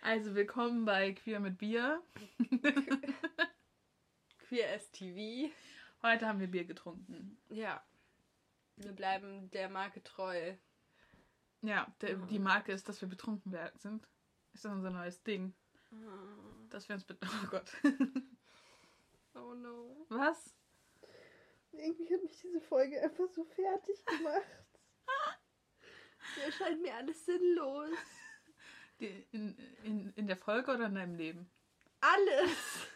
Also willkommen bei Queer mit Bier. Queer STV. Heute haben wir Bier getrunken. Ja. Wir bleiben der Marke treu. Ja, der, die Marke ist, dass wir betrunken sind. Ist das unser neues Ding. Dass wir uns bet Oh Gott. Oh no. Was? Irgendwie hat mich diese Folge einfach so fertig gemacht. Es erscheint mir alles sinnlos. Die, in, in, in der Folge oder in deinem Leben? Alles!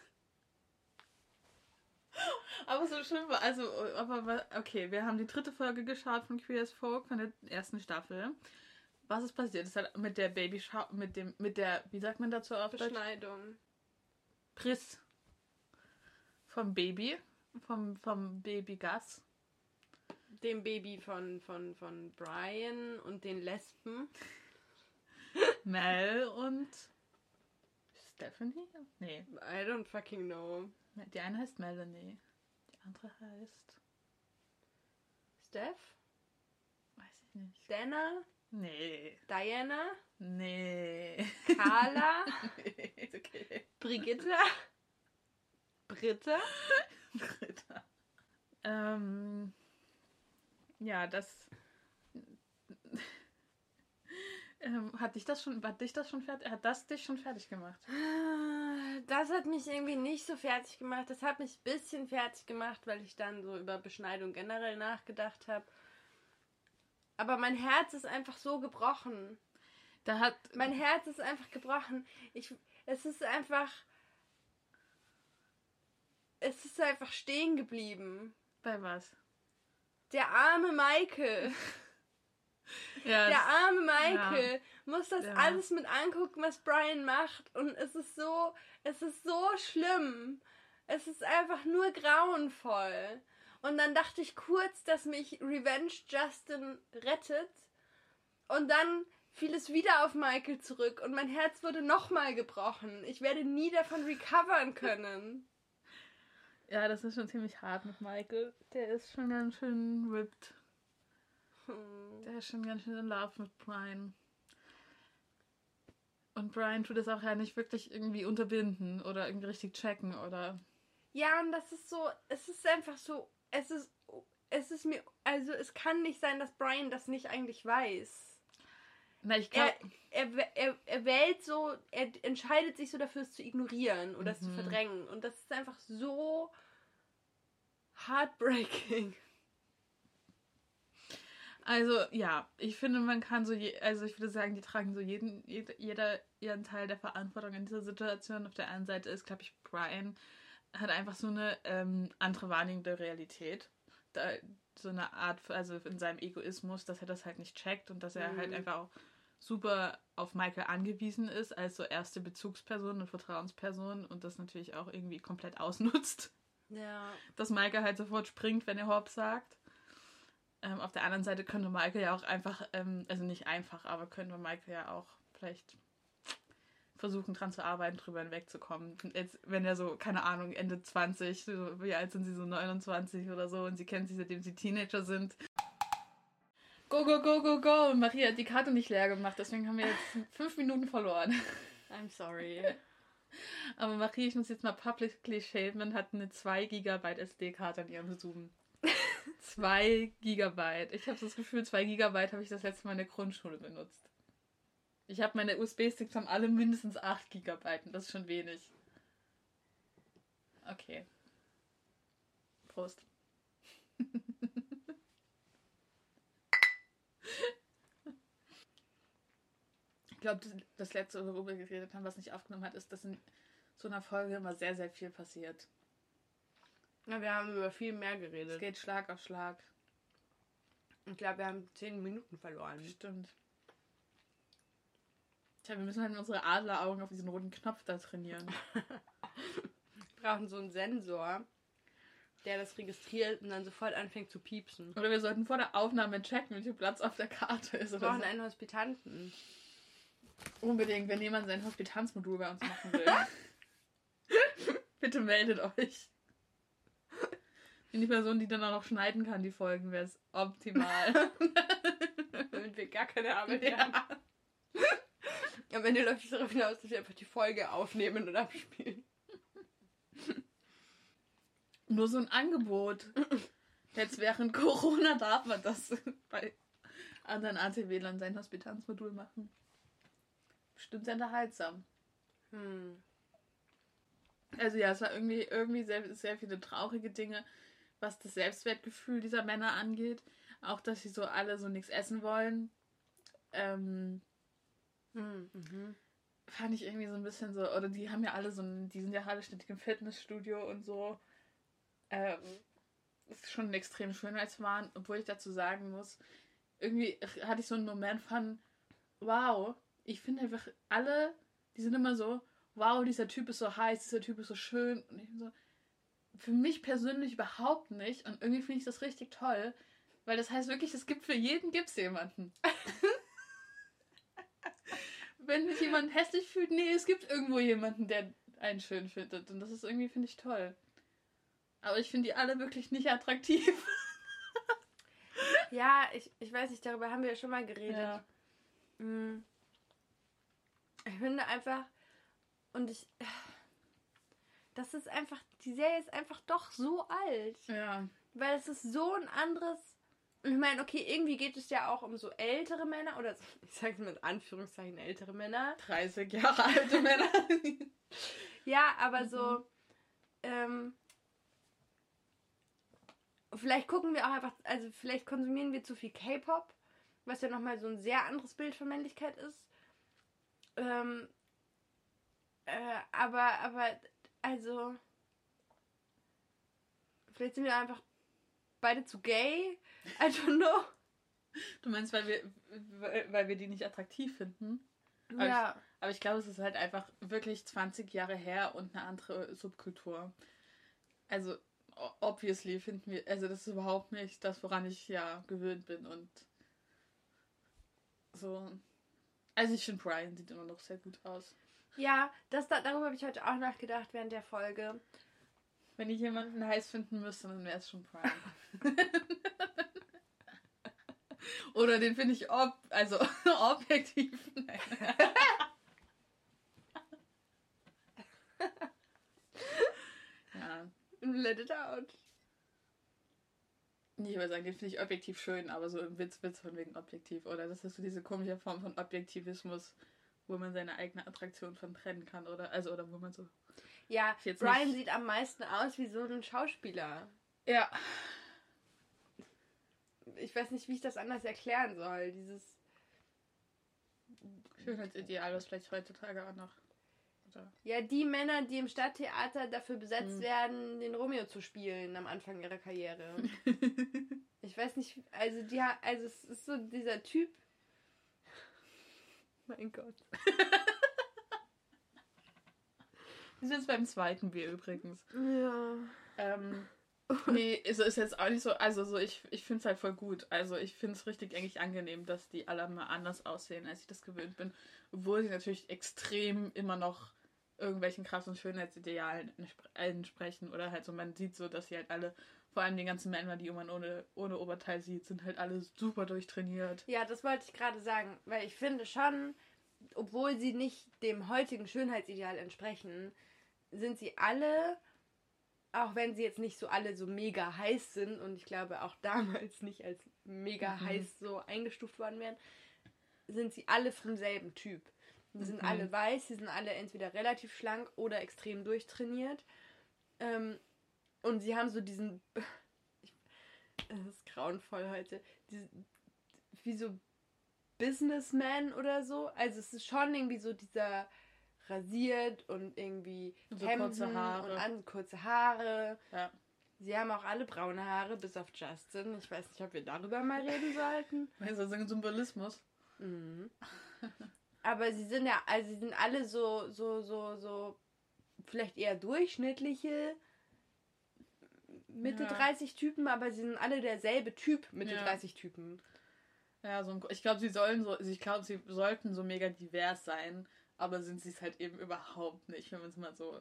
Aber so schlimm war, also, aber okay, wir haben die dritte Folge geschaut von Queer as Folk von der ersten Staffel. Was ist passiert? Es hat mit der Baby mit dem mit der wie sagt man dazu auf Deutsch? Beschneidung. Priss vom Baby, vom vom Baby Gus. Dem Baby von, von, von Brian und den Lesben. Mel und Stephanie? Nee, I don't fucking know. die eine heißt Melanie. Die andere heißt Steph? weiß ich nicht. Dana? Nee. Diana? Nee. Carla? nee. Okay. Brigitte? Britta? Dritter. Ähm, ja, das. ähm, hat dich das schon, hat dich das schon fertig, hat das dich schon fertig gemacht? Das hat mich irgendwie nicht so fertig gemacht. Das hat mich ein bisschen fertig gemacht, weil ich dann so über Beschneidung generell nachgedacht habe. Aber mein Herz ist einfach so gebrochen. Da hat, Mein Herz ist einfach gebrochen. Ich, es ist einfach. Es ist einfach stehen geblieben. bei was? Der arme Michael. Ja, Der arme Michael muss das Ja. alles mit angucken, was Brian macht. Und es ist so, es ist so schlimm. Es ist einfach nur grauenvoll. Und dann dachte ich kurz, dass mich Revenge Justin rettet. Und dann fiel es wieder auf Michael zurück und mein Herz wurde nochmal gebrochen. Ich werde nie davon recovern können. ja, das ist schon ziemlich hart mit Michael. Der ist schon ganz schön ripped. Der ist schon ganz schön in Love mit Brian. Und Brian tut es auch ja nicht wirklich irgendwie unterbinden oder irgendwie richtig checken oder. Ja, und das ist so, es ist einfach so, es ist, es ist mir, also es kann nicht sein, dass Brian das nicht eigentlich weiß. Na, ich Er, glaube. er, er, er wählt so, er entscheidet sich so dafür, es zu ignorieren oder es zu verdrängen. Und das ist einfach so heartbreaking. Also ja, ich finde, man kann so, je, also ich würde sagen, die tragen so jeden, jeder, ihren Teil der Verantwortung in dieser Situation. Auf der einen Seite ist, glaube ich, Brian hat einfach so eine ähm, andere Wahrnehmung der Realität. Da, so eine Art, also in seinem Egoismus, dass er das halt nicht checkt und dass er halt einfach auch super auf Michael angewiesen ist als so erste Bezugsperson und Vertrauensperson und das natürlich auch irgendwie komplett ausnutzt Ja. dass Michael halt sofort springt, wenn er Hopp sagt. Ähm, auf der anderen Seite könnte Michael ja auch einfach, ähm, also nicht einfach, aber könnte Michael ja auch vielleicht versuchen, dran zu arbeiten, drüber hinwegzukommen. Jetzt, wenn er so, keine Ahnung, Ende 20, so, wie alt sind sie, so 29 oder so, und sie kennen sich, seitdem sie Teenager sind. Go, go, go, go, go! Und Maria hat die Karte nicht leer gemacht, deswegen haben wir jetzt fünf Minuten verloren. I'm sorry. Aber Marie, ich muss jetzt mal publicly shamen, hat eine 2 GB SD-Karte an ihrem Zoom. 2 GB. Ich habe das Gefühl, 2 GB habe ich das letzte Mal in der Grundschule benutzt. Ich habe meine USB-Sticks haben alle mindestens 8 GB und das ist schon wenig. Okay. Prost. Ich glaube, das, das letzte, worüber wir geredet haben, was nicht aufgenommen hat, ist, dass in so einer Folge immer sehr, sehr viel passiert. Ja, wir haben über viel mehr Es geredet. geht Schlag auf Schlag. Ich glaube, wir haben zehn Minuten verloren. Stimmt. Tja, wir müssen halt unsere Adleraugen auf diesen roten Knopf da trainieren. Wir brauchen so einen Sensor, der das registriert und dann sofort anfängt zu piepsen. Oder wir sollten vor der Aufnahme checken, wie viel Platz auf der Karte ist. Wir Oder brauchen so. einen Hospitanten. Unbedingt, wenn jemand sein Hospitanzmodul bei uns machen will. Bitte meldet euch. Wenn die Person, die dann auch noch schneiden kann, die Folgen, wäre es optimal. Damit wir gar keine Arbeit ja. haben. Am Ende läuft es darauf hinaus, dass wir einfach die Folge aufnehmen und abspielen. Nur so ein Angebot. Jetzt während Corona darf man das bei anderen ATW-Lern sein Hospitanzmodul machen. Bestimmt sehr unterhaltsam. Hm. Also ja, es war irgendwie, irgendwie sehr, sehr viele traurige Dinge, was das Selbstwertgefühl dieser Männer angeht. Auch, dass sie so alle so nichts essen wollen. Ähm, hm, mhm. Fand ich irgendwie so ein bisschen so, oder die haben ja alle so ein, die sind ja alle ständig im Fitnessstudio und so. Ähm, ist schon ein extrem Schönheitswahn, obwohl ich dazu sagen muss, irgendwie hatte ich so einen Moment von, wow, ich finde einfach alle, die sind immer so, wow, dieser Typ ist so heiß, dieser Typ ist so schön. Und ich bin so, für mich persönlich überhaupt nicht. Und irgendwie finde ich das richtig toll, weil das heißt wirklich, es gibt für jeden gibt's jemanden. Wenn sich jemand hässlich fühlt, nee, es gibt irgendwo jemanden, der einen schön findet. Und das ist irgendwie, finde ich, toll. Aber ich finde die alle wirklich nicht attraktiv. ja, ich, ich weiß nicht, darüber haben wir ja schon mal geredet. Ja. Mm. Ich finde einfach, und ich. Das ist einfach. Die Serie ist einfach doch so alt. Ja. Weil es ist so ein anderes. Ich meine, okay, irgendwie geht es ja auch um so ältere Männer oder ich sage es mit Anführungszeichen ältere Männer. 30 Jahre alte Männer. ja, aber so. Mhm. Ähm, vielleicht gucken wir auch einfach, also vielleicht konsumieren wir zu viel K-Pop, was ja nochmal so ein sehr anderes Bild von Männlichkeit ist. Ähm, äh, aber, aber, also. Vielleicht sind wir einfach beide zu gay. I don't know. Du meinst, weil wir, weil wir die nicht attraktiv finden? Aber ja. Ich, aber ich glaube, es ist halt einfach wirklich 20 Jahre her und eine andere Subkultur. Also, obviously finden wir, also das ist überhaupt nicht das, woran ich ja gewöhnt bin und so. Also ich finde, Brian sieht immer noch sehr gut aus. Ja, das, darüber habe ich heute auch nachgedacht während der Folge. Wenn ich jemanden heiß finden müsste, dann wäre es schon Prime. Oder den finde ich ob, also objektiv. ja. Let it out. Ich würde sagen, den finde ich objektiv schön, aber so im Witz, Witz von wegen objektiv. Oder das ist so diese komische Form von Objektivismus wo man seine eigene Attraktion von trennen kann oder? Also oder wo man so ja Brian nicht... sieht am meisten aus wie so ein Schauspieler. Ja. Ich weiß nicht wie ich das anders erklären soll. Dieses Schönheitsideal was vielleicht heutzutage auch noch oder? ja die Männer die im Stadttheater dafür besetzt hm. werden den Romeo zu spielen am Anfang ihrer Karriere ich weiß nicht also die also es ist so dieser Typ mein Gott. Wir sind jetzt beim zweiten Bier übrigens. Ja. Ähm, nee, es ist jetzt auch nicht so, also so, ich, ich finde es halt voll gut. Also ich finde es richtig eigentlich angenehm, dass die alle mal anders aussehen, als ich das gewöhnt bin. Obwohl sie natürlich extrem immer noch irgendwelchen krassen Schönheitsidealen entsprechen. Oder halt so, man sieht so, dass sie halt alle, vor allem die ganzen Männer, die man ohne, ohne Oberteil sieht, sind halt alle super durchtrainiert. Ja, das wollte ich gerade sagen, weil ich finde schon, obwohl sie nicht dem heutigen Schönheitsideal entsprechen, sind sie alle, auch wenn sie jetzt nicht so alle so mega heiß sind und ich glaube auch damals nicht als mega mhm. heiß so eingestuft worden wären, sind sie alle vom selben Typ. Die sind mhm. alle weiß, sie sind alle entweder relativ schlank oder extrem durchtrainiert. Ähm, und sie haben so diesen. das ist grauenvoll heute. Diesen, wie so Businessman oder so. Also es ist schon irgendwie so dieser rasiert und irgendwie so Hemden kurze Haare. und an, kurze Haare. Ja. Sie haben auch alle braune Haare, bis auf Justin. Ich weiß nicht, ob wir darüber mal reden sollten. Ist das ein Symbolismus? Mhm. Aber sie sind ja, also sie sind alle so, so, so, so, vielleicht eher durchschnittliche Mitte ja. 30 Typen, aber sie sind alle derselbe Typ Mitte ja. 30 Typen. Ja, so ein, ich glaube, sie sollen so, ich glaube, sie sollten so mega divers sein, aber sind sie es halt eben überhaupt nicht, wenn man es mal so.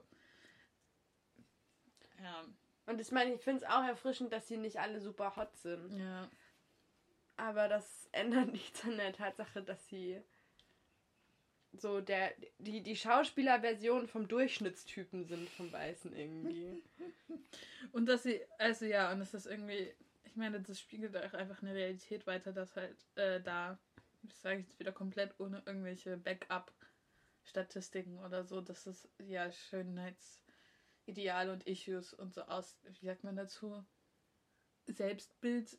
Ja. Und ich meine, ich finde es auch erfrischend, dass sie nicht alle super hot sind. Ja. Aber das ändert nichts an der Tatsache, dass sie so der die, die Schauspielerversion vom Durchschnittstypen sind vom Weißen irgendwie. Und dass sie, also ja, und das ist irgendwie, ich meine, das spiegelt auch einfach eine Realität weiter, dass halt äh, da, das sage ich jetzt wieder komplett ohne irgendwelche Backup-Statistiken oder so, dass das ja Schönheitsideale und Issues und so aus, wie sagt man dazu, Selbstbild,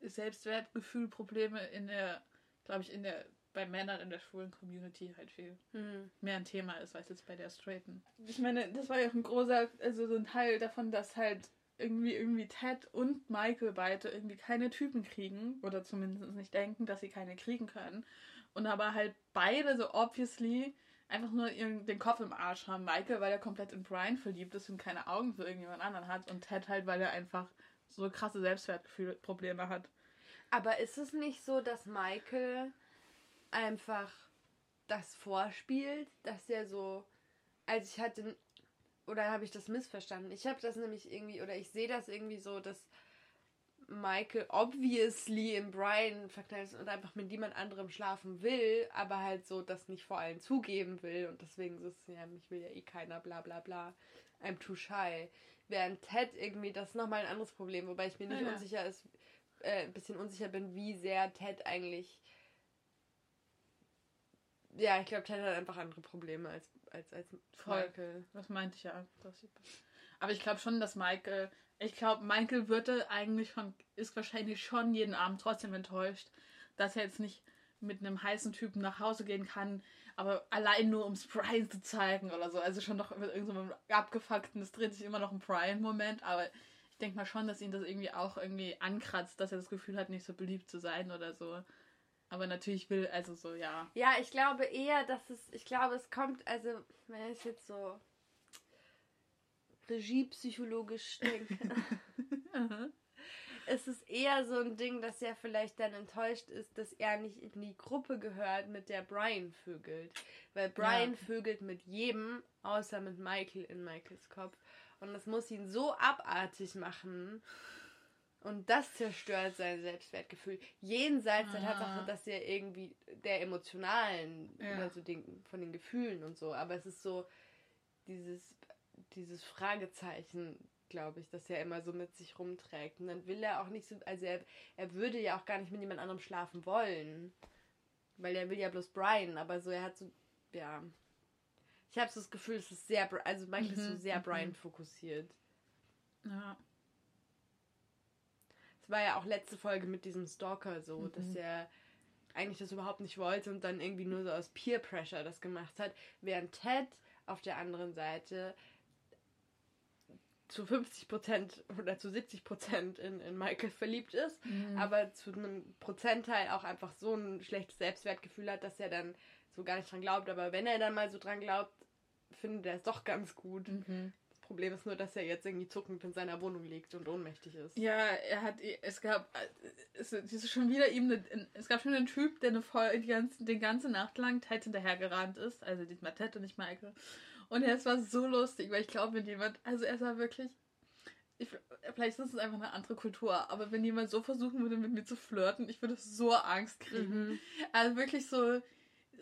Selbstwertgefühl, Probleme in der, glaube ich, in der bei Männern in der schwulen Community halt viel Hm. mehr ein Thema ist, als jetzt bei der Straighten. Ich meine, das war ja auch ein großer, also so ein Teil davon, dass halt irgendwie irgendwie Ted und Michael beide irgendwie keine Typen kriegen oder zumindest nicht denken, dass sie keine kriegen können und aber halt beide so obviously einfach nur ihren, den Kopf im Arsch haben. Michael, weil er komplett in Brian verliebt ist und keine Augen für irgendjemand anderen hat und Ted halt, weil er einfach so krasse Selbstwertgefühlprobleme hat. Aber ist es nicht so, dass Michael einfach das vorspielt, dass er so, also ich hatte, oder habe ich das missverstanden? Ich habe das nämlich irgendwie, oder ich sehe das irgendwie so, dass Michael obviously in Brian verknallt ist und einfach mit niemand anderem schlafen will, aber halt so das nicht vor allen zugeben will und deswegen so ist ja, mich will ja eh keiner, bla bla bla. I'm too shy. Während Ted irgendwie, das ist nochmal Ja, ich glaube, Ted hat einfach andere Probleme als, als, als Voll. Michael. Das meinte ich ja. Aber ich glaube schon, dass Michael, ich glaube, Michael würde eigentlich schon, ist wahrscheinlich schon jeden Abend trotzdem enttäuscht, dass er jetzt nicht mit einem heißen Typen nach Hause gehen kann, aber allein nur ums Brian zu zeigen oder so. Also schon noch mit irgendeinem abgefuckten, es dreht sich immer noch um Brian-Moment, aber ich denke mal schon, dass ihn das irgendwie auch irgendwie ankratzt, dass er das Gefühl hat, nicht so beliebt zu sein oder so. Aber natürlich will, also so, ja. Ja, ich glaube eher, dass es, ich glaube, es kommt, also, wenn ich jetzt so regiepsychologisch denke, es ist eher so ein Ding, dass er vielleicht dann enttäuscht ist, dass er nicht in die Gruppe gehört, mit der Brian vögelt. Weil Brian Ja. vögelt mit jedem, außer mit Michael in Michaels Kopf. Und das muss ihn so abartig machen. Und das zerstört sein Selbstwertgefühl. Jenseits der Ah. Tatsache, dass er irgendwie der emotionalen, Ja. also den, von den Gefühlen und so. Aber es ist so dieses, dieses Fragezeichen, glaube ich, das er immer so mit sich rumträgt. Und dann will er auch nicht so, also er, er würde ja auch gar nicht mit jemand anderem schlafen wollen. Weil er will ja bloß Brian, aber so, er hat so, ja. Ich habe so das Gefühl, es ist sehr, also Michael ist so Mhm, sehr mhm. Brian fokussiert. Ja. War ja auch letzte Folge mit diesem Stalker so, Mhm. dass er eigentlich das überhaupt nicht wollte und dann irgendwie nur so aus Peer Pressure das gemacht hat, während Ted auf der anderen Seite zu 50% oder zu 70% in, in Michael verliebt ist, Mhm. aber zu einem Prozentteil auch einfach so ein schlechtes Selbstwertgefühl hat, dass er dann so gar nicht dran glaubt. Aber wenn er dann mal so dran glaubt, findet er es doch ganz gut. Mhm. Das Problem ist nur, dass er jetzt irgendwie zuckend in seiner Wohnung liegt und ohnmächtig ist. Ja, er hat, es gab, es ist schon wieder ihm, eine, es gab schon einen Typ, der eine Voll, die ganze, die ganze Nacht lang Ted hinterhergerannt ist, also diesmal Ted und nicht Michael. Und es war so lustig, weil ich glaube, wenn jemand, also er war wirklich, ich, vielleicht ist es einfach eine andere Kultur, aber wenn jemand so versuchen würde, mit mir zu flirten, ich würde so Angst kriegen. Mhm. Also wirklich so,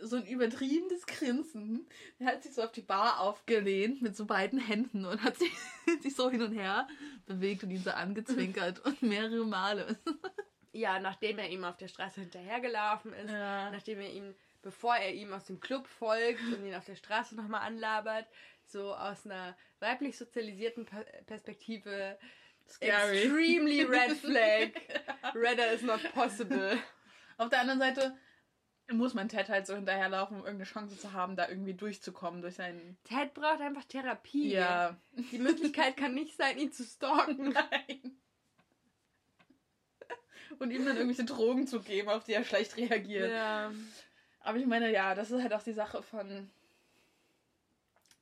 so ein übertriebenes Grinsen. Er hat sich so auf die Bar aufgelehnt mit so beiden Händen und hat sich, sich so hin und her bewegt und ihn so angezwinkert und mehrere Male. Ja, nachdem er ihm auf der Straße hinterhergelaufen ist, Ja. nachdem er ihm, bevor er ihm aus dem Club folgt und ihn auf der Straße nochmal anlabert, so aus einer weiblich sozialisierten Per- Perspektive Scary. extremely red flag. Redder is not possible. Auf der anderen Seite muss man Ted halt so hinterherlaufen, um irgendeine Chance zu haben, da irgendwie durchzukommen durch seinen. Ted braucht einfach Therapie. Ja. Die Möglichkeit kann nicht sein, ihn zu stalken. Nein. Und ihm dann irgendwelche Drogen zu geben, auf die er schlecht reagiert. Ja. Aber ich meine, ja, das ist halt auch die Sache von.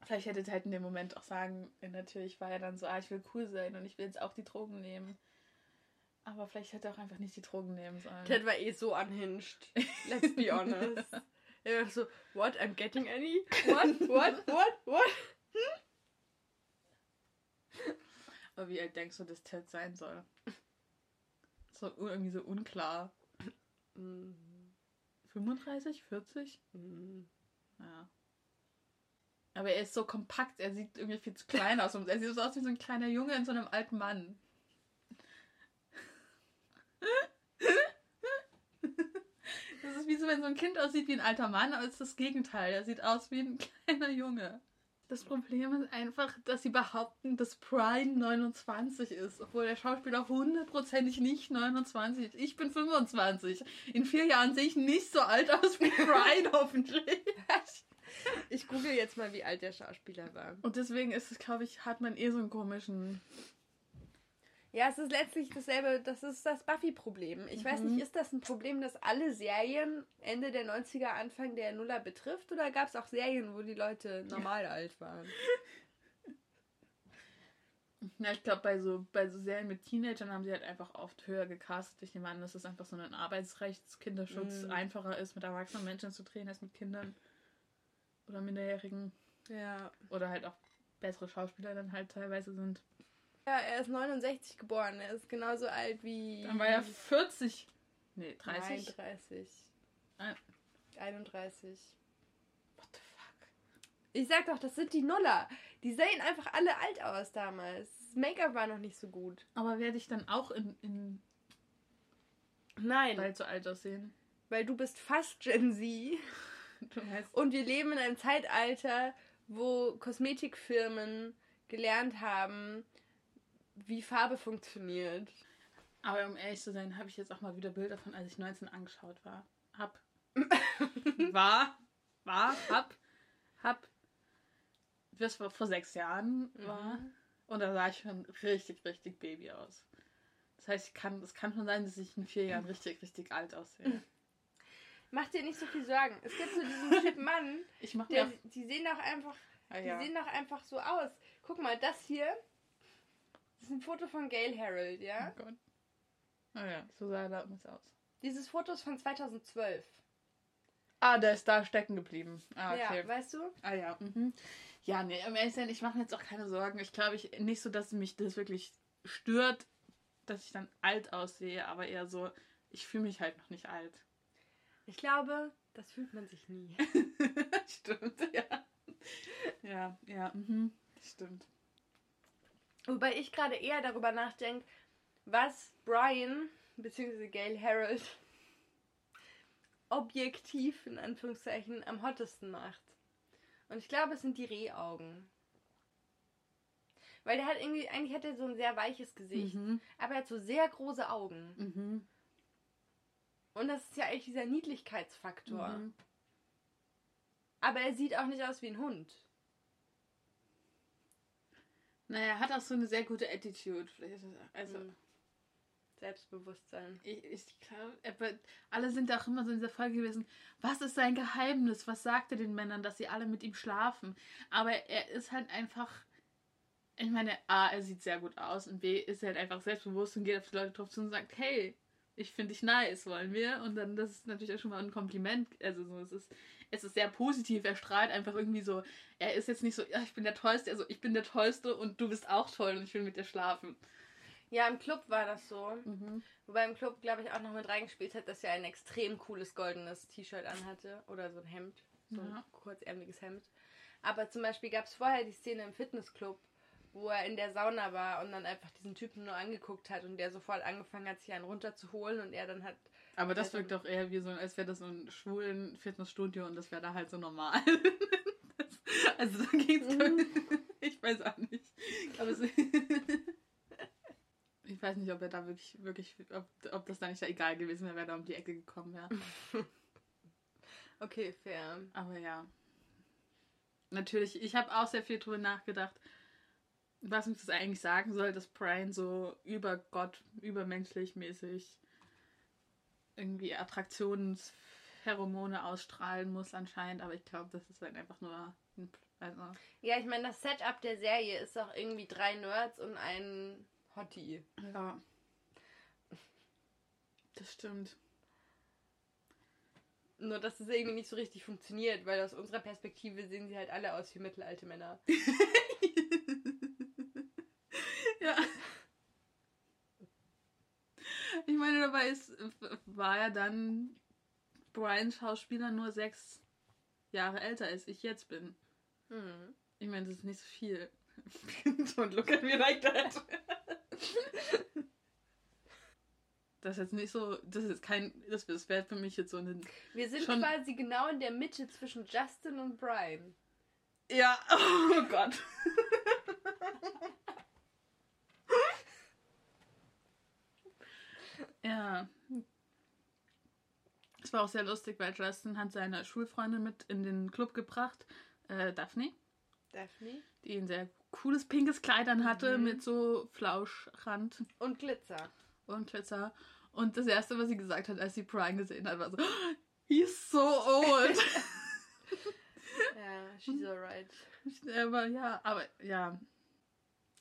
Vielleicht hätte Ted in dem Moment auch sagen, natürlich war er dann so, ah, ich will cool sein und ich will jetzt auch die Drogen nehmen. Aber vielleicht hätte er auch einfach nicht die Drogen nehmen sollen. Ted war eh so unhinged. Let's be honest. Er war so, what, I'm getting any? What, what, what, what? Aber wie alt denkst du, dass Ted sein soll? So irgendwie so unklar. Mhm. 35, 40? Mhm. Ja. Aber er ist so kompakt, er sieht irgendwie viel zu klein aus. Er sieht so aus wie so ein kleiner Junge in so einem alten Mann. Das ist wie so, wenn so ein Kind aussieht wie ein alter Mann, aber es ist das Gegenteil. Er sieht aus wie ein kleiner Junge. Das Problem ist einfach, dass sie behaupten, dass Brian 29 ist, obwohl der Schauspieler hundertprozentig nicht 29 ist. Ich bin 25. In vier Jahren sehe ich nicht so alt aus wie Brian, hoffentlich. Ich google jetzt mal, wie alt der Schauspieler war. Und deswegen ist es, glaube ich, hat man eh so einen komischen. Ja, es ist letztlich dasselbe, das ist das Buffy-Problem. Ich weiß Mhm. nicht, ist das ein Problem, das alle Serien Ende der 90er, Anfang der Nuller betrifft? Oder gab es auch Serien, wo die Leute normal alt waren? Ja, ich glaube, bei so, bei so Serien mit Teenagern haben sie halt einfach oft höher gecastet. Ich nehme an, dass es einfach so ein Arbeitsrechts-Kinderschutz Mhm. einfacher ist, mit erwachsenen Menschen zu drehen als mit Kindern. Oder Minderjährigen. Ja. Oder halt auch bessere Schauspieler dann halt teilweise sind. Ja, er ist 69 geboren. Er ist genauso alt wie. Dann war er 40. Nee, 30. 30. Ein- 31. What the fuck? Ich sag doch, das sind die Nuller. Die sehen einfach alle alt aus damals. Das Make-up war noch nicht so gut. Aber werde ich dann auch in, in Nein, bald so alt aussehen? weil du bist fast Gen Z. Und wir leben in einem Zeitalter, wo Kosmetikfirmen gelernt haben, wie Farbe funktioniert. Aber um ehrlich zu sein, habe ich jetzt auch mal wieder Bilder von, als ich 19 angeschaut war. Hab. war. War. Hab. Hab. Das vor, vor sechs Jahren war. Mhm. Und da sah ich schon richtig, richtig Baby aus. Das heißt, ich kann, es kann schon sein, dass ich in vier Jahren richtig, richtig alt aussehe. Mach dir nicht so viel Sorgen. Es gibt so diesen Typ Mann, Ich mache der, mir auch. die sehen doch einfach, Ah, die ja. sehen doch einfach so aus. Guck mal, das hier, das ist ein Foto von Gail Harold, ja? Oh Gott. Ah ja, so sah er damals aus. Dieses Foto ist von 2012. Ah, der ist da stecken geblieben. Ah, okay. Ja, weißt du? Ah ja. Mhm. Ja, nee, zu sein, ich mache mir jetzt auch keine Sorgen. Ich glaube, ich nicht so, dass mich das wirklich stört, dass ich dann alt aussehe, aber eher so, ich fühle mich halt noch nicht alt. Ich glaube, das fühlt man sich nie. stimmt, ja. Ja, ja, mhm. Stimmt. Wobei ich gerade eher darüber nachdenke, was Brian bzw. Gail Harold objektiv in Anführungszeichen am hottesten macht. Und ich glaube, es sind die Rehaugen. Weil der hat irgendwie, eigentlich hat er so ein sehr weiches Gesicht, Mhm. aber er hat so sehr große Augen. Mhm. Und das ist ja eigentlich dieser Niedlichkeitsfaktor. Mhm. Aber er sieht auch nicht aus wie ein Hund. Naja, er hat auch so eine sehr gute Attitude. Also, Mhm. Selbstbewusstsein. ich, ich glaube, alle sind auch immer so in dieser Folge gewesen. Was ist sein Geheimnis? Was sagt er den Männern, dass sie alle mit ihm schlafen? Aber er ist halt einfach. Ich meine, A, er sieht sehr gut aus und B, ist er halt einfach selbstbewusst und geht auf die Leute drauf zu und sagt, hey, ich finde dich nice, wollen wir? Und dann, das ist natürlich auch schon mal ein Kompliment. Also, so, es ist, es ist sehr positiv. Er strahlt einfach irgendwie so. Er ist jetzt nicht so, ja, ich bin der Tollste, also ich bin der Tollste und du bist auch toll und ich will mit dir schlafen. Ja, im Club war das so. Mhm. Wobei im Club, glaube ich, auch noch mit reingespielt hat, dass er ein extrem cooles goldenes T-Shirt anhatte. Oder so ein Hemd. So ein Ja. kurzärmeliges Hemd. Aber zum Beispiel gab es vorher die Szene im Fitnessclub, wo er in der Sauna war und dann einfach diesen Typen nur angeguckt hat und der sofort angefangen hat, sich einen runterzuholen und er dann hat. Aber das wirkt doch eher wie so, als wäre das so ein schwulen Fitnessstudio und das wäre da halt so normal. das, also da geht's. Ich weiß auch nicht. Aber es, ich weiß nicht, ob er da wirklich, wirklich, ob, ob das da nicht egal gewesen wäre, wer da um die Ecke gekommen wäre. Okay, fair. Aber ja. Natürlich, ich habe auch sehr viel drüber nachgedacht, was uns das eigentlich sagen soll, dass Brian so über Gott, übermenschlich mäßig irgendwie Attraktionspheromone ausstrahlen muss anscheinend, aber ich glaube, das ist halt einfach nur ein, also, Ja, ich meine, das Setup der Serie ist auch irgendwie drei Nerds und ein Hottie. ja. Das stimmt. Nur, dass es irgendwie nicht so richtig funktioniert, weil aus unserer Perspektive sehen sie halt alle aus wie mittelalte Männer. ja. Ich meine, dabei ist, war ja dann Brian Schauspieler nur sechs Jahre älter als ich jetzt bin. Hm. Ich meine, das ist nicht so viel. Don't look at me like that. Das ist jetzt nicht so, das ist kein, das, das wäre für mich jetzt so ein. Wir sind Schon- quasi genau in der Mitte zwischen Justin und Brian. Ja, oh Gott. Ja. Es war auch sehr lustig, weil Justin hat seine Schulfreundin mit in den Club gebracht, äh, Daphne, Daphne. die ein sehr cooles pinkes Kleid an hatte Mhm. mit so Flauschrand Und Glitzer. und Glitzer. Und das erste, was sie gesagt hat, als sie Brian gesehen hat, war so, "Oh, he's so old. Ja, she's alright. aber ja, aber ja.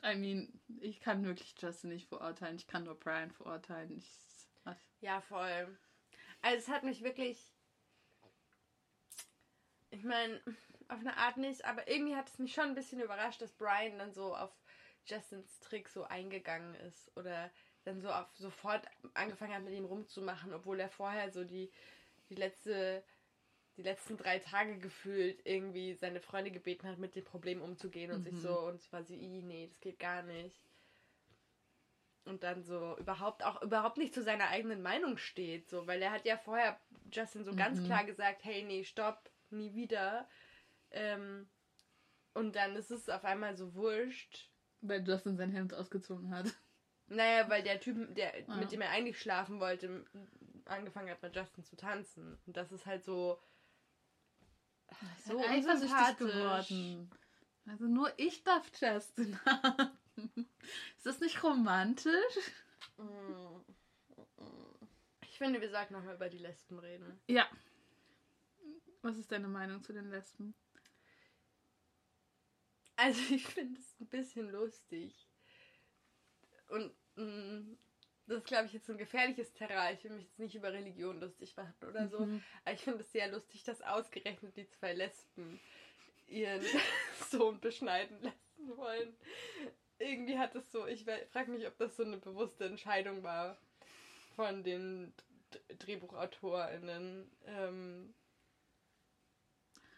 I mean, ich kann wirklich Justin nicht verurteilen. Ich kann nur Brian verurteilen. Ich, was? Ja, voll. Also es hat mich wirklich. Ich meine, auf eine Art nicht, aber irgendwie hat es mich schon ein bisschen überrascht, dass Brian dann so auf Justins Trick so eingegangen ist. Oder dann so auf sofort angefangen hat, mit ihm rumzumachen, obwohl er vorher so die, die letzte. Die letzten drei Tage gefühlt irgendwie seine Freunde gebeten hat, mit dem Problem umzugehen und sich Mhm. so, und es war sie, "Ih, nee, das geht gar nicht und dann so überhaupt auch überhaupt nicht zu seiner eigenen Meinung steht, so, weil er hat ja vorher Justin so ganz Mhm. klar gesagt, hey, nee, stopp, nie wieder. Ähm, und dann ist es auf einmal so wurscht. Weil Justin sein Hemd ausgezogen hat. Naja, weil der Typ, der, Ja. mit dem er eigentlich schlafen wollte, angefangen hat mit Justin zu tanzen. Und das ist halt so. So eifersüchtig unsympathisch. geworden. Also nur ich darf Justin haben. Ist das nicht romantisch? Mm. Ich finde, wir sollten nochmal über die Lesben reden. Ja. Was ist deine Meinung zu den Lesben? Also ich finde es ein bisschen lustig. Und mh, das ist, glaube ich, jetzt ein gefährliches Terrain. Ich will mich jetzt nicht über Religion lustig machen oder so. Mhm. Aber ich finde es sehr lustig, dass ausgerechnet die zwei Lesben ihren Sohn beschneiden lassen wollen. Irgendwie hat es so, ich frage mich, ob das so eine bewusste Entscheidung war von den DrehbuchautorInnen, ähm,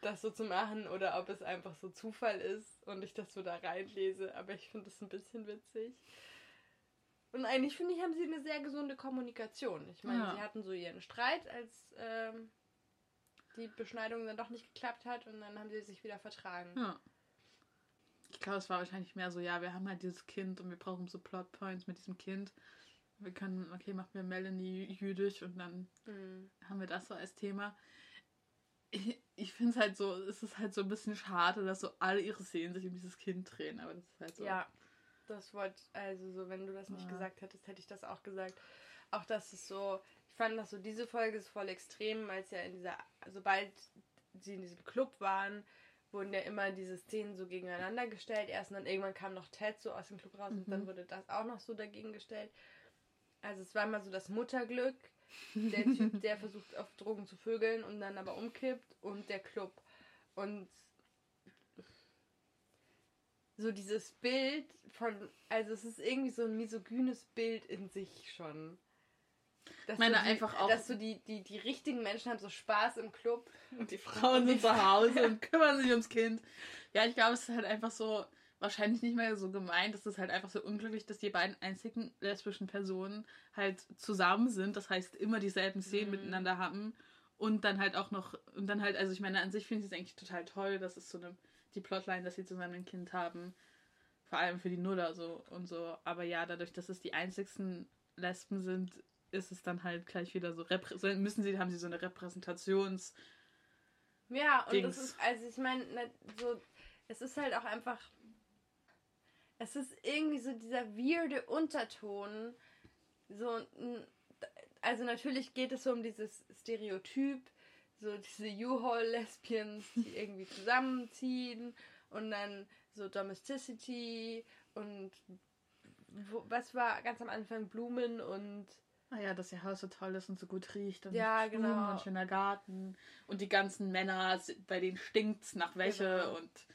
das so zu machen oder ob es einfach so Zufall ist und ich das so da reinlese. Aber ich finde es ein bisschen witzig. Und eigentlich finde ich, haben sie eine sehr gesunde Kommunikation. Ich meine, Ja. sie hatten so ihren Streit, als ähm, die Beschneidung dann doch nicht geklappt hat und dann haben sie sich wieder vertragen. Ja. Ich glaube, es war wahrscheinlich mehr so, ja, wir haben halt dieses Kind und wir brauchen so Plotpoints mit diesem Kind. Wir können, okay, machen wir Melanie jüdisch und dann Mhm. haben wir das so als Thema. Ich, ich finde es halt so, es ist halt so ein bisschen schade, dass so alle ihre Szenen sich um dieses Kind drehen, aber das ist halt so. Ja, das wollte, also so, wenn du das nicht Ja. gesagt hättest, hätte ich das auch gesagt. Auch das ist so, ich fand das so, diese Folge ist voll extrem, weil es ja in dieser, sobald sie in diesem Club waren, wurden ja immer diese Szenen so gegeneinander gestellt. Erst und dann irgendwann kam noch Ted so aus dem Club raus und Mhm. dann wurde das auch noch so dagegen gestellt. Also es war immer so das Mutterglück, der Typ, der versucht auf Drogen zu vögeln und dann aber umkippt und der Club. Und so dieses Bild von, also es ist irgendwie so ein misogynes Bild in sich schon. Dass meine die, einfach auch- Dass so die, die, die richtigen Menschen haben so Spaß im Club. Und die Frauen sind zu Hause und kümmern sich ums Kind. Ja, ich glaube, es ist halt einfach so, wahrscheinlich nicht mehr so gemeint. Es ist halt einfach so unglücklich, dass die beiden einzigen lesbischen Personen halt zusammen sind. Das heißt, immer dieselben Szenen Mhm. miteinander haben. Und dann halt auch noch, und dann halt, also ich meine, an sich finde ich es eigentlich total toll, dass es so eine, die Plotline, dass sie zusammen ein Kind haben. Vor allem für die Nuller so und so. Aber ja, dadurch, dass es die einzigsten Lesben sind, ist es dann halt gleich wieder so, müssen sie, haben sie so eine Repräsentations- Ja, und Dings. das ist, also ich meine, ne, so, es ist halt auch einfach, es ist irgendwie so dieser weirde Unterton, so, also natürlich geht es so um dieses Stereotyp, so diese U-Haul-Lesbians, die irgendwie zusammenziehen und dann so Domesticity und wo, was war ganz am Anfang Blumen und Naja, dass ihr Haus so toll ist und so gut riecht und Ja, Blumen genau. und schöner Garten und die ganzen Männer, bei denen stinkt's nach Wäsche Genau. und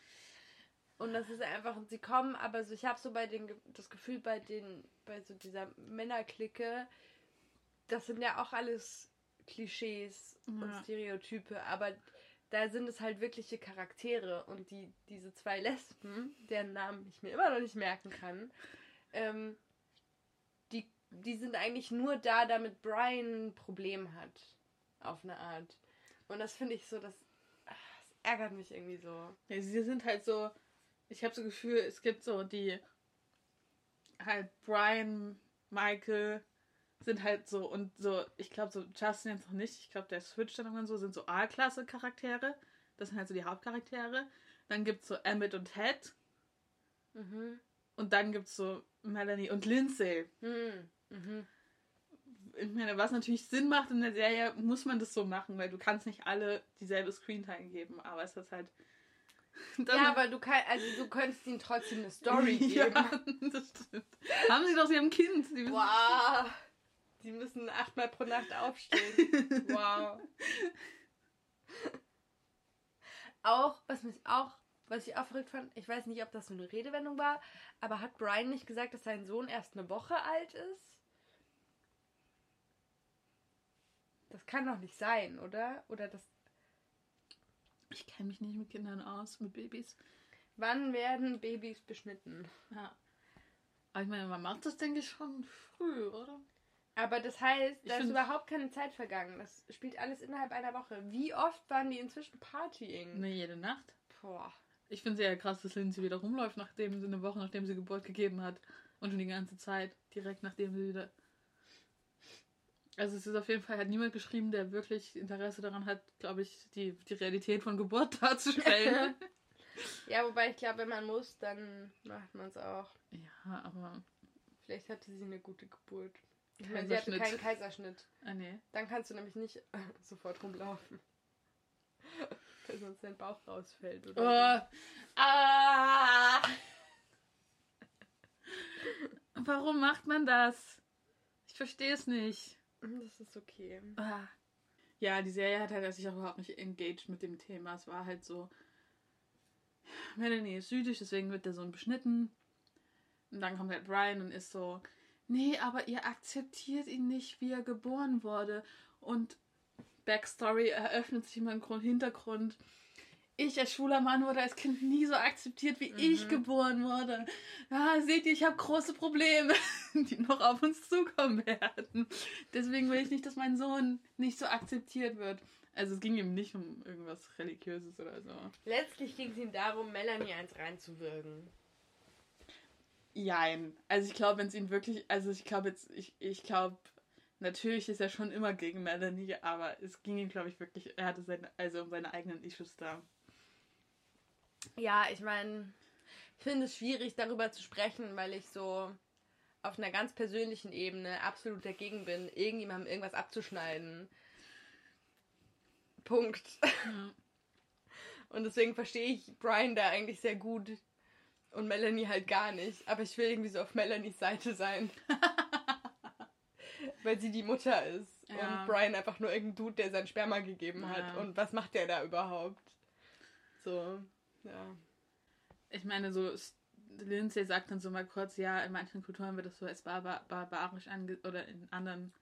Und das ist einfach, und sie kommen, aber so, ich habe so bei den, das Gefühl, bei den, bei so dieser Männerklicke, das sind ja auch alles Klischees und Ja. Stereotype, aber da sind es halt wirkliche Charaktere und die, diese zwei Lesben, deren Namen ich mir immer noch nicht merken kann, ähm, die, sind eigentlich nur da, damit Brian ein Problem hat. Auf eine Art. Und das finde ich so, das, ach, das ärgert mich irgendwie so. Ja, sie sind halt so, ich habe so das Gefühl, es gibt so die, halt Brian, Michael sind halt so und so, ich glaube so Justin jetzt noch nicht, ich glaube der switcht dann irgendwann so, sind so A-Klasse Charaktere, das sind halt so die Hauptcharaktere. Dann gibt's so Emmett und Ted Mhm. und dann gibt's so Melanie und Lindsay. Mhm. Mhm. Ich meine, was natürlich Sinn macht in der Serie, muss man das so machen, weil du kannst nicht alle dieselbe Screentime geben, aber es ist halt Ja, aber du kannst, also du könntest ihnen trotzdem eine Story geben. Ja, das stimmt. Haben sie doch, sie haben ein Kind. Sie müssen- Wow. Die müssen achtmal pro Nacht aufstehen. Wow. Auch, was mich auch, was ich verrückt fand, ich weiß nicht, ob das so eine Redewendung war, aber hat Brian nicht gesagt, dass sein Sohn erst eine Woche alt ist? Das kann doch nicht sein, oder? Oder das. Ich kenne mich nicht mit Kindern aus, mit Babys. Wann werden Babys beschnitten? Ja. Aber ich meine, man macht das, denke ich, schon früh, oder? Aber das heißt, da ist überhaupt keine Zeit vergangen. Das spielt alles innerhalb einer Woche. Wie oft waren die inzwischen Partying? Ne, jede Nacht. Boah. Ich finde es ja krass, dass Lindsay wieder rumläuft, nachdem sie eine Woche, nachdem sie Geburt gegeben hat. Und schon die ganze Zeit, direkt nachdem sie wieder. Also es ist auf jeden Fall, hat niemand geschrieben, der wirklich Interesse daran hat, glaube ich, die, die Realität von Geburt darzustellen. Ja, wobei ich glaube, wenn man muss, dann macht man es auch. ja, aber. Vielleicht hatte sie eine gute Geburt. Ich meine, sie hatte keinen Kaiserschnitt. Ah, nee. Dann kannst du nämlich nicht sofort rumlaufen. Weil sonst dein Bauch rausfällt. Oder Oh. Ah. Warum macht man das? Ich verstehe es nicht. So. Das ist okay. Ah. Ja, die Serie hat halt sich auch überhaupt nicht engaged mit dem Thema. Es war halt so. Melanie ist jüdisch, deswegen wird der Sohn beschnitten. Und dann kommt halt Brian und ist so, nee, aber ihr akzeptiert ihn nicht, wie er geboren wurde. Und Backstory eröffnet sich immer im Grund Hintergrund. Ich als schwuler Mann wurde als Kind nie so akzeptiert, wie ich Mhm. geboren wurde. Ja, seht ihr, ich habe große Probleme, die noch auf uns zukommen werden. Deswegen will ich nicht, dass mein Sohn nicht so akzeptiert wird. Also es ging ihm nicht um irgendwas Religiöses oder so. Letztlich ging es ihm darum, Melanie eins reinzuwirken. Jein. Also ich glaube, wenn es ihn wirklich, also ich glaube jetzt, ich, ich glaube, natürlich ist er schon immer gegen Melanie, aber es ging ihm, glaube ich, wirklich, er hatte seine, also um seine eigenen Issues da. Ja, ich meine, ich finde es schwierig, darüber zu sprechen, weil ich so auf einer ganz persönlichen Ebene absolut dagegen bin, irgendjemandem irgendwas abzuschneiden. Punkt. Ja. Und deswegen verstehe ich Brian da eigentlich sehr gut und Melanie halt gar nicht. Aber ich will irgendwie so auf Melanies Seite sein. Weil sie die Mutter ist. Ja. Und Brian einfach nur irgendein Dude, der sein Sperma gegeben hat. Ja. Und was macht der da überhaupt? So, ja. Ich meine, so Lindsay sagt dann so mal kurz, ja, in manchen Kulturen wird das so als barbar barbarisch ange oder in anderen.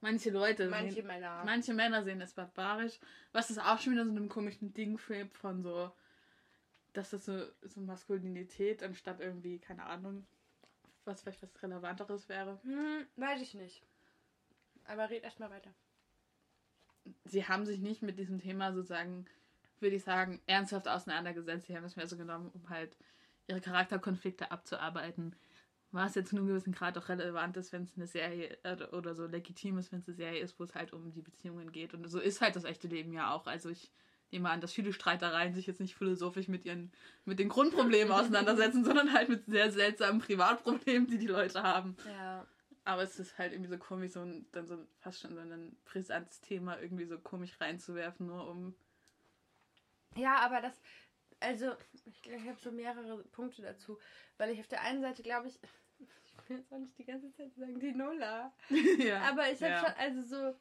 Manche Leute Manche sehen, Männer. manche Männer sehen es barbarisch, was ist auch schon wieder so einem komischen Ding von so, dass das so, so Maskulinität anstatt irgendwie, keine Ahnung, was vielleicht was Relevanteres wäre. Hm, weiß ich nicht. Aber red erstmal weiter. Sie haben sich nicht mit diesem Thema sozusagen, würde ich sagen, ernsthaft auseinandergesetzt. Sie haben es mehr so genommen, um halt ihre Charakterkonflikte abzuarbeiten. Was jetzt zu einem gewissen Grad auch relevant ist, wenn es eine Serie äh, oder so legitim ist, wenn es eine Serie ist, wo es halt um die Beziehungen geht. Und so ist halt das echte Leben ja auch. Also ich nehme an, dass viele Streitereien sich jetzt nicht philosophisch mit ihren, mit den Grundproblemen auseinandersetzen, sondern halt mit sehr seltsamen Privatproblemen, die die Leute haben. Ja. Aber es ist halt irgendwie so komisch, so ein, dann so fast schon so ein brisantes Thema irgendwie so komisch reinzuwerfen, nur um. Ja, aber das, also, ich, ich habe so mehrere Punkte dazu. Weil ich auf der einen Seite glaube ich, ich will jetzt auch nicht die ganze Zeit sagen, die Nuller. ja. Aber ich habe ja. schon, also so,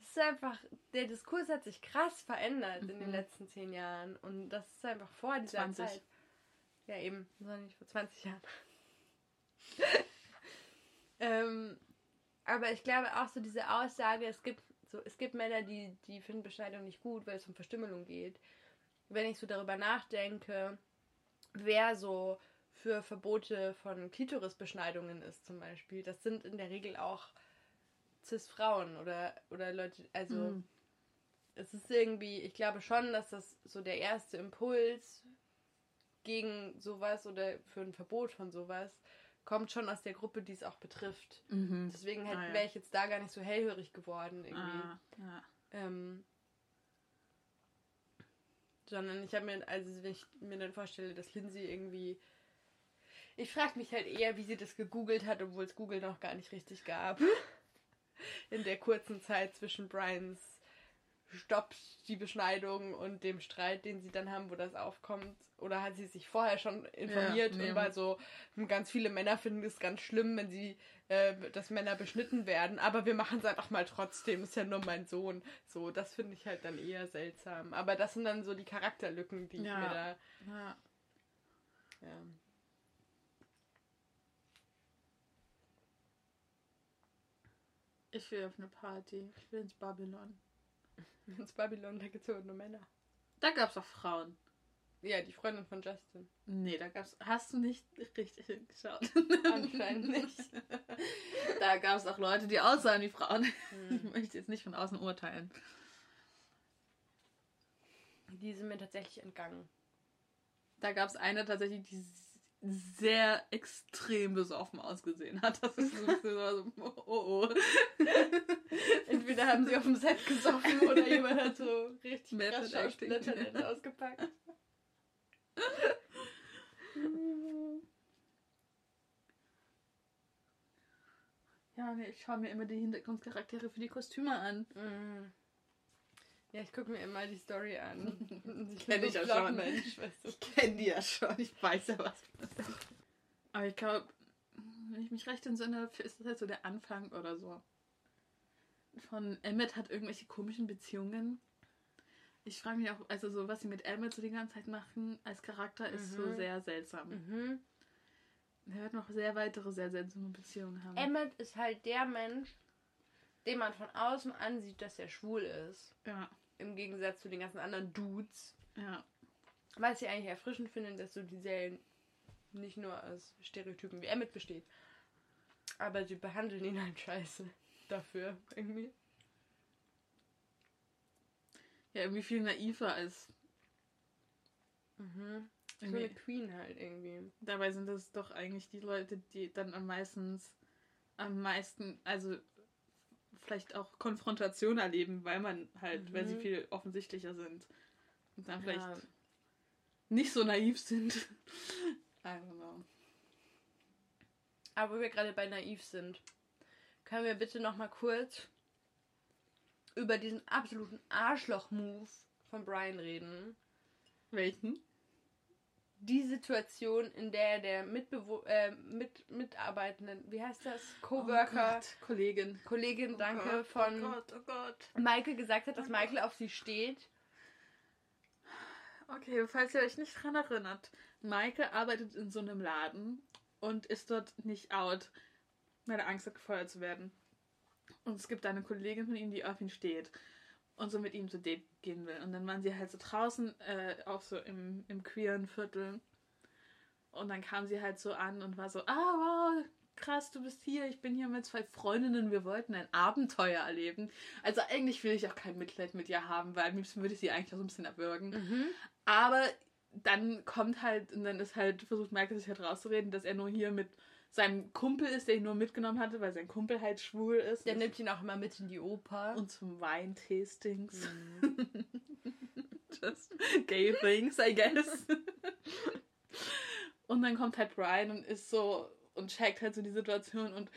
es ist einfach, der Diskurs hat sich krass verändert in den Mhm. letzten zehn Jahren. Und das ist einfach vor dieser 20. Zeit. Ja, eben, sondern nicht vor 20 Jahren. ähm, Aber ich glaube auch so diese Aussage, es gibt so, es gibt Männer, die, die finden Beschneidung nicht gut, weil es um Verstümmelung geht. Wenn ich so darüber nachdenke, wer so für Verbote von Klitorisbeschneidungen ist zum Beispiel, das sind in der Regel auch Cis-Frauen oder, oder Leute, also Mhm. es ist irgendwie, ich glaube schon, dass das so der erste Impuls gegen sowas oder für ein Verbot von sowas kommt schon aus der Gruppe, die es auch betrifft. Mhm. Deswegen Ah, ja. wäre ich jetzt da gar nicht so hellhörig geworden irgendwie. Ah, ja. Ähm, sondern ich habe mir, also wenn ich mir dann vorstelle, dass Lindsay irgendwie. Ich frage mich halt eher, wie sie das gegoogelt hat, obwohl es Google noch gar nicht richtig gab. In der kurzen Zeit zwischen Brians Stopp die Beschneidung und dem Streit, den sie dann haben, wo das aufkommt. Oder hat sie sich vorher schon informiert und war so, ganz viele Männer finden es ganz schlimm, wenn sie, äh, dass Männer beschnitten werden, aber wir machen es einfach mal trotzdem, ist ja nur mein Sohn. So, das finde ich halt dann eher seltsam. Aber das sind dann so die Charakterlücken, die Ja. ich mir da. ja. Ja. Ich will auf eine Party. Ich will ins Babylon. Ins Babylon, da gibt es nur Männer. Da gab's auch Frauen. Ja, die Freundin von Justin. Nee, da gab's. Hast du nicht richtig hingeschaut? Anscheinend nicht. Da gab's auch Leute, die aussahen wie Frauen. Ich Hm. möchte jetzt nicht von außen urteilen. Die sind mir tatsächlich entgangen. Da gab's eine tatsächlich, die sehr extrem besoffen ausgesehen hat. Das ist so ein bisschen so, oh oh. Entweder haben sie auf dem Set gesoffen oder jemand hat so richtig krass ausgepackt. Ja, nee, ich schaue mir immer die Hintergrundcharaktere für die Kostüme an. Mhm. Ja, ich gucke mir immer die Story an. Ich Kenn bin ich ja so schon. Mensch, weißt du. Ich kenne die ja schon, ich weiß ja, was passiert. Aber ich glaube, wenn ich mich recht entsinne, ist das halt so der Anfang oder so. Von Emmett hat irgendwelche komischen Beziehungen. Ich frage mich auch, also so, was sie mit Emmett so die ganze Zeit machen als Charakter, ist so Mhm. sehr seltsam. Mhm. Er wird noch sehr weitere, sehr seltsame Beziehungen haben. Emmett ist halt der Mensch, den man von außen ansieht, dass er schwul ist. ja, Im Gegensatz zu den ganzen anderen Dudes. ja. Was ich eigentlich erfrischend finde, dass so die Serie nicht nur aus Stereotypen wie Emmett besteht. Aber sie behandeln ihn halt scheiße dafür irgendwie. Ja, irgendwie viel naiver als. Mhm. So eine. Queen halt irgendwie. Dabei sind es doch eigentlich die Leute, die dann am meisten, am meisten, also vielleicht auch Konfrontation erleben, weil man halt, weil sie Mhm. viel offensichtlicher sind. Und dann vielleicht Ja. nicht so naiv sind. I don't know. Aber wo wir gerade bei naiv sind, können wir bitte noch mal kurz über diesen absoluten Arschloch-Move von Brian reden. Welchen? Die Situation, in der der Mitbewo äh, mit Mitarbeitenden, wie heißt das, Coworker, Oh Gott, Kollegin. Kollegin, Oh danke, Gott, von Oh Gott, oh Gott. Michael gesagt hat, dass Oh. Michael auf sie steht. Okay, falls ihr euch nicht dran erinnert, Michael arbeitet in so einem Laden und ist dort nicht out, weil er Angst hat, gefeuert zu werden. Und es gibt eine Kollegin von ihm, die auf ihn steht und so mit ihm zu Date gehen will. Und dann waren sie halt so draußen, äh, auch so im, im queeren Viertel. Und dann kam sie halt so an und war so, ah, wow, krass, du bist hier, ich bin hier mit zwei Freundinnen, wir wollten ein Abenteuer erleben. Also eigentlich will ich auch kein Mitleid mit ihr haben, weil am liebsten würde ich sie eigentlich auch so ein bisschen erwürgen. Mhm. Aber dann kommt halt, und dann ist halt, versucht Michael sich halt rauszureden, dass er nur hier mit seinem Kumpel ist, der ihn nur mitgenommen hatte, weil sein Kumpel halt schwul ist. Der nimmt ihn auch immer mit in die Oper. und zum Weintastings. Mhm. Just gay things, I guess. und dann kommt halt Brian und ist so und checkt halt so die Situation und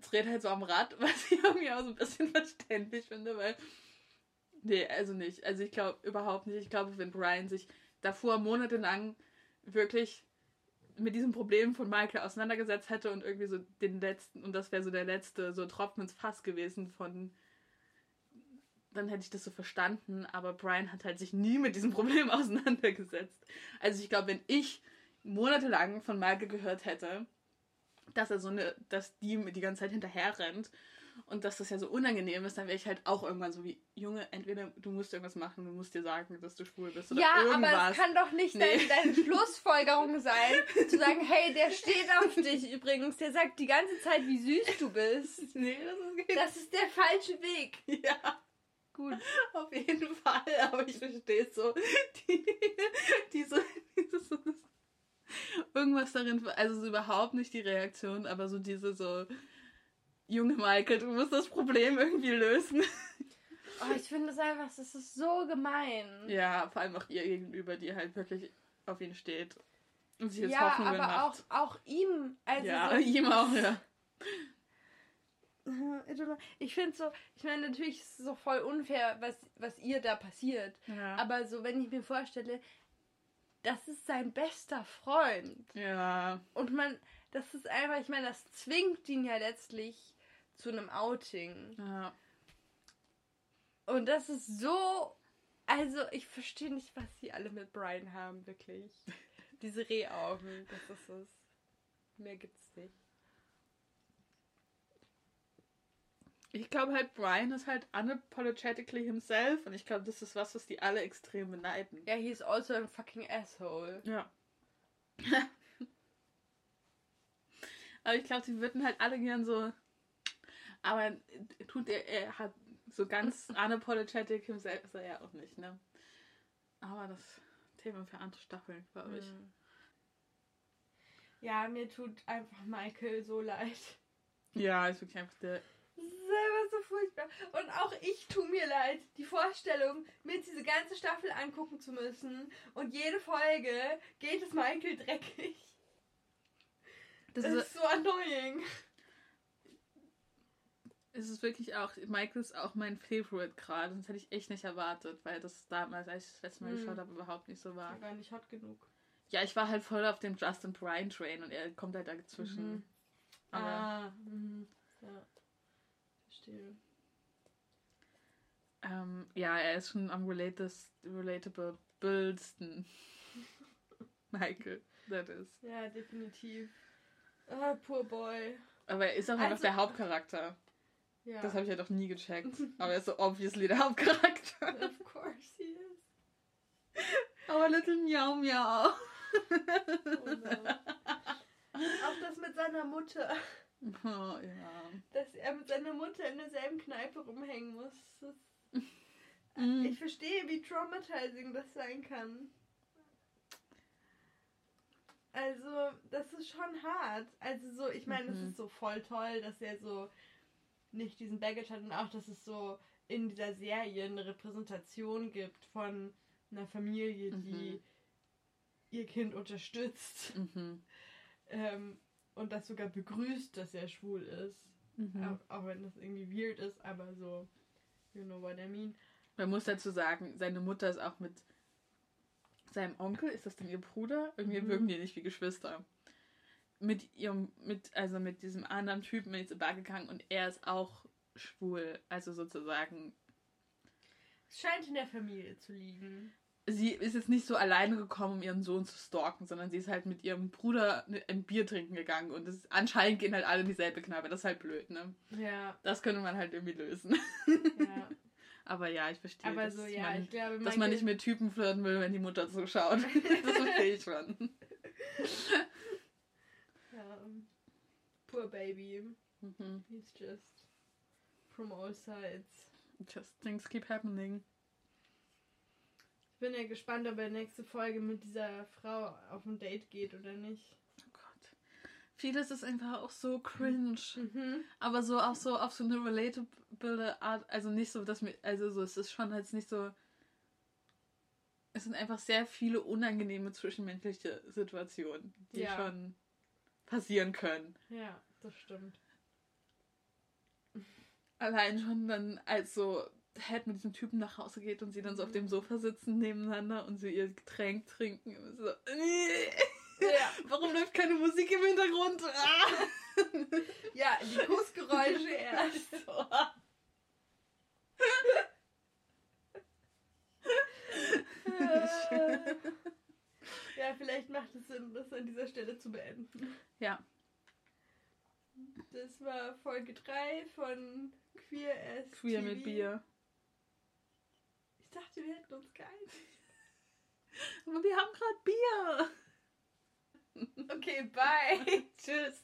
dreht halt so am Rad, was ich irgendwie auch so ein bisschen verständlich finde, weil. Nee, also nicht. Also ich glaube überhaupt nicht. Ich glaube, wenn Brian sich davor monatelang wirklich mit diesem Problem von Michael auseinandergesetzt hätte und irgendwie so den letzten, und das wäre so der letzte, so Tropfen ins Fass gewesen von dann hätte ich das so verstanden, aber Brian hat halt sich nie mit diesem Problem auseinandergesetzt. Also ich glaube, wenn ich monatelang von Michael gehört hätte, dass er so eine, dass die die ganze Zeit hinterher rennt und dass das ja so unangenehm ist, dann wäre ich halt auch irgendwann so wie, Junge, entweder du musst irgendwas machen, du musst dir sagen, dass du schwul bist oder ja, irgendwas. aber es kann doch nicht Nee. deine, deine Schlussfolgerung sein, zu sagen, hey, der steht auf dich übrigens, der sagt die ganze Zeit, wie süß du bist. nee, das ist Das ist der falsche Weg. ja. Gut. Auf jeden Fall, aber ich verstehe es so. Die, diese, dieses, irgendwas darin, also so überhaupt nicht die Reaktion, aber so diese so, junge Michael, du musst das Problem irgendwie lösen. Oh, ich finde es einfach, das ist so gemein. Ja, vor allem auch ihr gegenüber, die halt wirklich auf ihn steht. Und sich jetzt Ja, Hoffnungen aber auch, macht. auch ihm. Also ja, so, ihm auch, ja. Ich finde so, ich meine, natürlich ist es so voll unfair, was, was ihr da passiert. Ja. Aber so, wenn ich mir vorstelle, das ist sein bester Freund. ja. Und man, das ist einfach, ich meine, das zwingt ihn ja letztlich zu einem Outing. ja. Und das ist so. Also, ich verstehe nicht, was sie alle mit Brian haben, wirklich. Diese Rehaugen, das ist es. Mehr gibt's nicht. Ich glaube halt, Brian ist halt unapologetically himself und ich glaube, das ist was, was die alle extrem beneiden. Ja, he is also a fucking asshole. Ja. Aber ich glaube, sie würden halt alle gern so. Aber tut er, er hat so ganz unapologetic himself ist er ja auch nicht, ne? Aber das Thema für andere Staffeln, glaube ich. Hm. Ja, mir tut einfach Michael so leid. Ja, ist wirklich einfach der. Einfach so furchtbar. Und auch ich tue mir leid, die Vorstellung, mir jetzt diese ganze Staffel angucken zu müssen und jede Folge geht es Michael dreckig. Das Das ist, ist so annoying. Es ist wirklich auch. Michael ist auch mein Favorite gerade. Das hätte ich echt nicht erwartet, weil das damals, als ich das letzte Mal Hm. geschaut habe, überhaupt nicht so war. War gar nicht hot genug. Ja, ich war halt voll auf dem Justin Brian Train und er kommt halt dazwischen. Mhm. Ah, mhm. ja. Verstehe. ähm, ja, er ist schon am relates, relatable bildsten. Michael, that is. Ja, definitiv. Ah, poor boy. Aber er ist auch einfach Also- der Hauptcharakter. Ja. Das habe ich ja doch nie gecheckt. Aber er ist so obviously der Hauptcharakter. Of course he is. Our little Miau Miau. Oh no. Auch das mit seiner Mutter. Oh, ja. Dass er mit seiner Mutter in derselben Kneipe rumhängen muss. Mhm. Ich verstehe, wie traumatizing das sein kann. Also, das ist schon hart. Also so, ich meine, es Mhm. ist so voll toll, dass er so nicht diesen Baggage hat und auch, dass es so in dieser Serie eine Repräsentation gibt von einer Familie, die Mhm. ihr Kind unterstützt Mhm. ähm, und das sogar begrüßt, dass er schwul ist. Mhm. Auch, auch wenn das irgendwie weird ist, aber so, you know what I mean. Man muss dazu sagen, seine Mutter ist auch mit seinem Onkel, ist das denn ihr Bruder? Irgendwie Mhm. wirken die nicht wie Geschwister. Mit ihrem, mit, also mit diesem anderen Typen in die Bar gegangen und er ist auch schwul. Also sozusagen, Es scheint in der Familie zu liegen. sie ist jetzt nicht so alleine gekommen, um ihren Sohn zu stalken, sondern sie ist halt mit ihrem Bruder ne- ein Bier trinken gegangen und das, anscheinend gehen halt alle in dieselbe Kneipe. Das ist halt blöd, ne? Ja, Das könnte man halt irgendwie lösen. ja. Aber ja, ich verstehe, Aber dass, so, ja, man, ich glaube, dass man nicht mit Typen flirten will, wenn die Mutter zuschaut. das verstehe ich schon. Poor baby. Mhm. He's just from all sides. Just things keep happening. Ich bin ja gespannt, ob er nächste Folge mit dieser Frau auf ein Date geht oder nicht. Oh Gott. Vieles ist einfach auch so cringe. Mhm. Aber so auch so auf so eine relatable Art. Also nicht so, dass mir. Also so, es ist schon jetzt nicht so. Es sind einfach sehr viele unangenehme zwischenmenschliche Situationen, die Ja. schon passieren können. Ja, das stimmt. Allein schon dann, als so Ted mit diesem Typen nach Hause geht und sie dann so auf dem Sofa sitzen nebeneinander und sie ihr Getränk trinken. Und so, Ja, warum läuft keine Musik im Hintergrund? Ah! ja die Kussgeräusche erst. So. Ja, vielleicht macht es Sinn, das an dieser Stelle zu beenden. Ja. Das war Folge 3 von Queer as Queer TV. mit Bier. Ich dachte, wir hätten uns geeinigt. Aber wir haben gerade Bier. Okay, bye. Tschüss.